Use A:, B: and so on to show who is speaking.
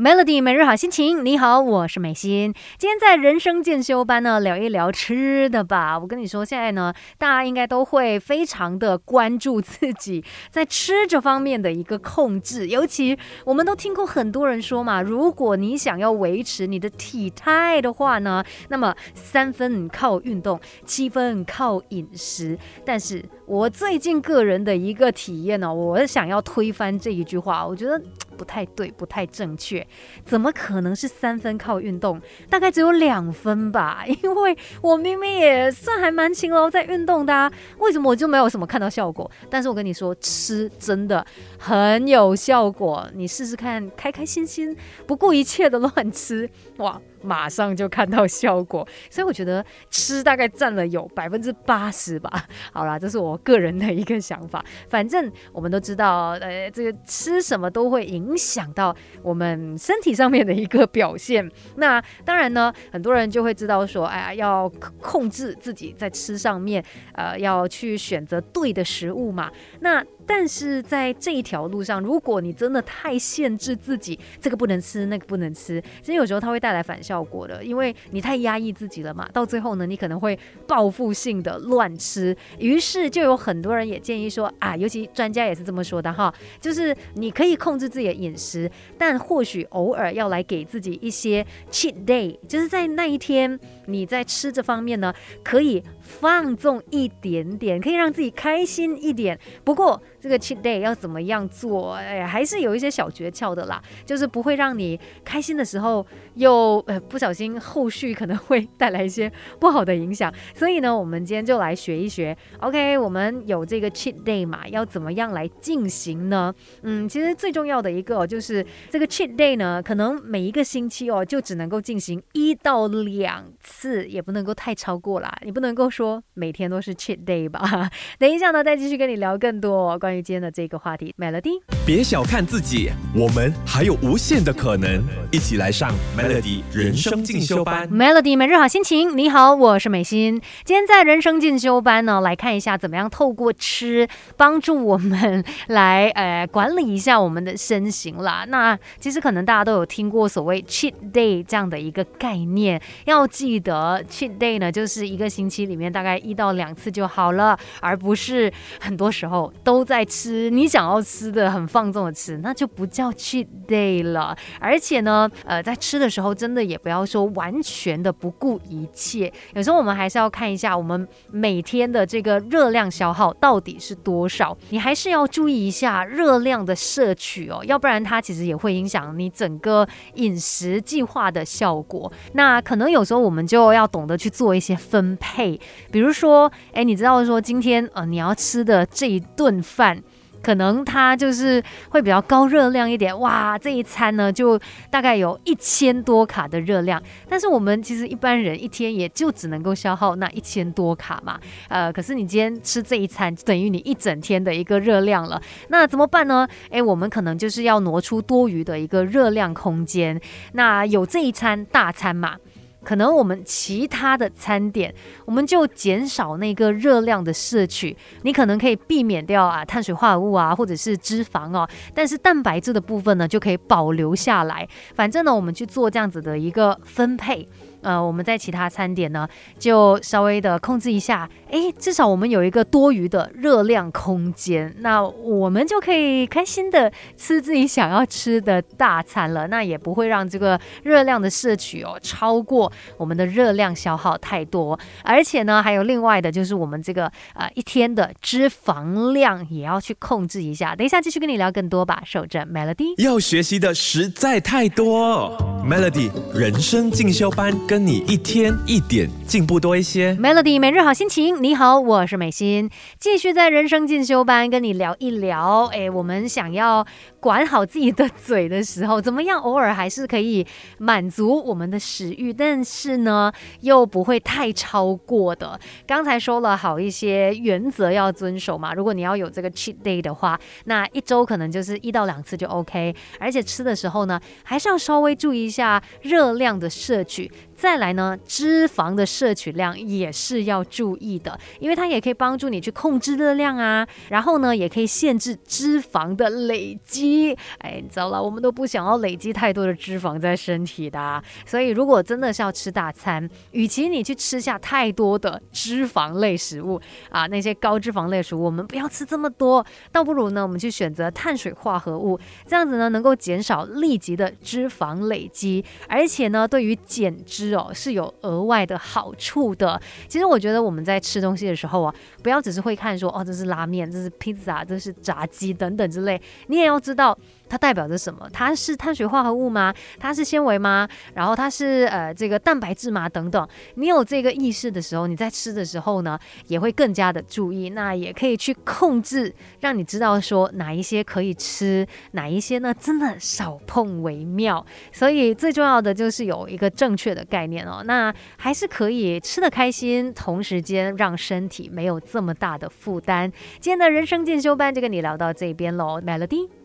A: Melody 每日好心情，你好，我是美心。今天在人生进修班呢，聊一聊吃的吧。我跟你说，现在呢，大家应该都会非常的关注自己 在吃这方面的一个控制。尤其我们都听过很多人说嘛，如果你想要维持你的体态的话呢，那么三分靠运动，七分靠饮食。但是我最近个人的一个体验呢，我想要推翻这一句话，我觉得。不太对，不太正确，怎么可能是三分靠运动？大概只有两分吧，因为我明明也算还蛮勤劳在运动的，为什么我就没有什么看到效果？但是我跟你说，吃真的很有效果，你试试看，开开心心，不顾一切的乱吃，哇！马上就看到效果，所以我觉得吃大概占了有百分之八十吧。好啦，这是我个人的一个想法。反正我们都知道，呃，这个吃什么都会影响到我们身体上面的一个表现。那当然呢，很多人就会知道说，哎呀，要控制自己在吃上面，呃，要去选择对的食物嘛。那但是在这一条路上，如果你真的太限制自己，这个不能吃，那个不能吃，其实有时候它会带来反效果的，因为你太压抑自己了嘛。到最后呢，你可能会报复性的乱吃。于是就有很多人也建议说啊，尤其专家也是这么说的哈，就是你可以控制自己的饮食，但或许偶尔要来给自己一些 cheat day，就是在那一天你在吃这方面呢，可以放纵一点点，可以让自己开心一点。不过。这个 cheat day 要怎么样做？哎，还是有一些小诀窍的啦，就是不会让你开心的时候又呃不小心后续可能会带来一些不好的影响。所以呢，我们今天就来学一学。OK，我们有这个 cheat day 嘛，要怎么样来进行呢？嗯，其实最重要的一个就是这个 cheat day 呢，可能每一个星期哦就只能够进行一到两次，也不能够太超过啦。你不能够说每天都是 cheat day 吧？等一下呢，再继续跟你聊更多关。关于今天的这个话题，Melody，
B: 别小看自己，我们还有无限的可能，一起来上 Melody 人生进修班。
A: Melody 每日好心情，你好，我是美心。今天在人生进修班呢，来看一下怎么样透过吃帮助我们来呃管理一下我们的身形啦。那其实可能大家都有听过所谓 cheat day 这样的一个概念，要记得 cheat day 呢就是一个星期里里面大概一到两次就好了，而不是很多时候都在。吃你想要吃的很放纵的吃，那就不叫 cheat day 了。而且呢，呃，在吃的时候，真的也不要说完全的不顾一切。有时候我们还是要看一下我们每天的这个热量消耗到底是多少。你还是要注意一下热量的摄取哦，要不然它其实也会影响你整个饮食计划的效果。那可能有时候我们就要懂得去做一些分配，比如说，哎，你知道说今天呃你要吃的这一顿饭。可能它就是会比较高热量一点，哇，这一餐呢就大概有一千多卡的热量，但是我们其实一般人一天也就只能够消耗那一千多卡嘛，呃，可是你今天吃这一餐，等于你一整天的一个热量了，那怎么办呢？诶，我们可能就是要挪出多余的一个热量空间，那有这一餐大餐嘛。可能我们其他的餐点，我们就减少那个热量的摄取。你可能可以避免掉啊碳水化合物啊，或者是脂肪哦，但是蛋白质的部分呢，就可以保留下来。反正呢，我们去做这样子的一个分配。呃，我们在其他餐点呢，就稍微的控制一下，哎，至少我们有一个多余的热量空间，那我们就可以开心的吃自己想要吃的大餐了，那也不会让这个热量的摄取哦超过我们的热量消耗太多，而且呢，还有另外的就是我们这个呃一天的脂肪量也要去控制一下。等一下继续跟你聊更多吧，守着 Melody，
B: 要学习的实在太多，Melody 人生进修班。跟你一天一点进步多一些
A: ，Melody 每日好心情。你好，我是美心，继续在人生进修班跟你聊一聊。哎，我们想要管好自己的嘴的时候，怎么样？偶尔还是可以满足我们的食欲，但是呢，又不会太超过的。刚才说了好一些原则要遵守嘛。如果你要有这个 cheat day 的话，那一周可能就是一到两次就 OK。而且吃的时候呢，还是要稍微注意一下热量的摄取。再来呢，脂肪的摄取量也是要注意的，因为它也可以帮助你去控制热量啊，然后呢，也可以限制脂肪的累积。哎，你知道了，我们都不想要累积太多的脂肪在身体的，所以如果真的是要吃大餐，与其你去吃下太多的脂肪类食物啊，那些高脂肪类食物，我们不要吃这么多，倒不如呢，我们去选择碳水化合物，这样子呢，能够减少立即的脂肪累积，而且呢，对于减脂哦是有额外的好处的。其实我觉得我们在吃东西的时候啊，不要只是会看说哦，这是拉面，这是披萨，这是炸鸡等等之类，你也要知道。它代表着什么？它是碳水化合物吗？它是纤维吗？然后它是呃这个蛋白质吗？等等。你有这个意识的时候，你在吃的时候呢，也会更加的注意。那也可以去控制，让你知道说哪一些可以吃，哪一些呢真的少碰为妙。所以最重要的就是有一个正确的概念哦。那还是可以吃的开心，同时间让身体没有这么大的负担。今天的人生进修班就跟你聊到这边喽，Melody。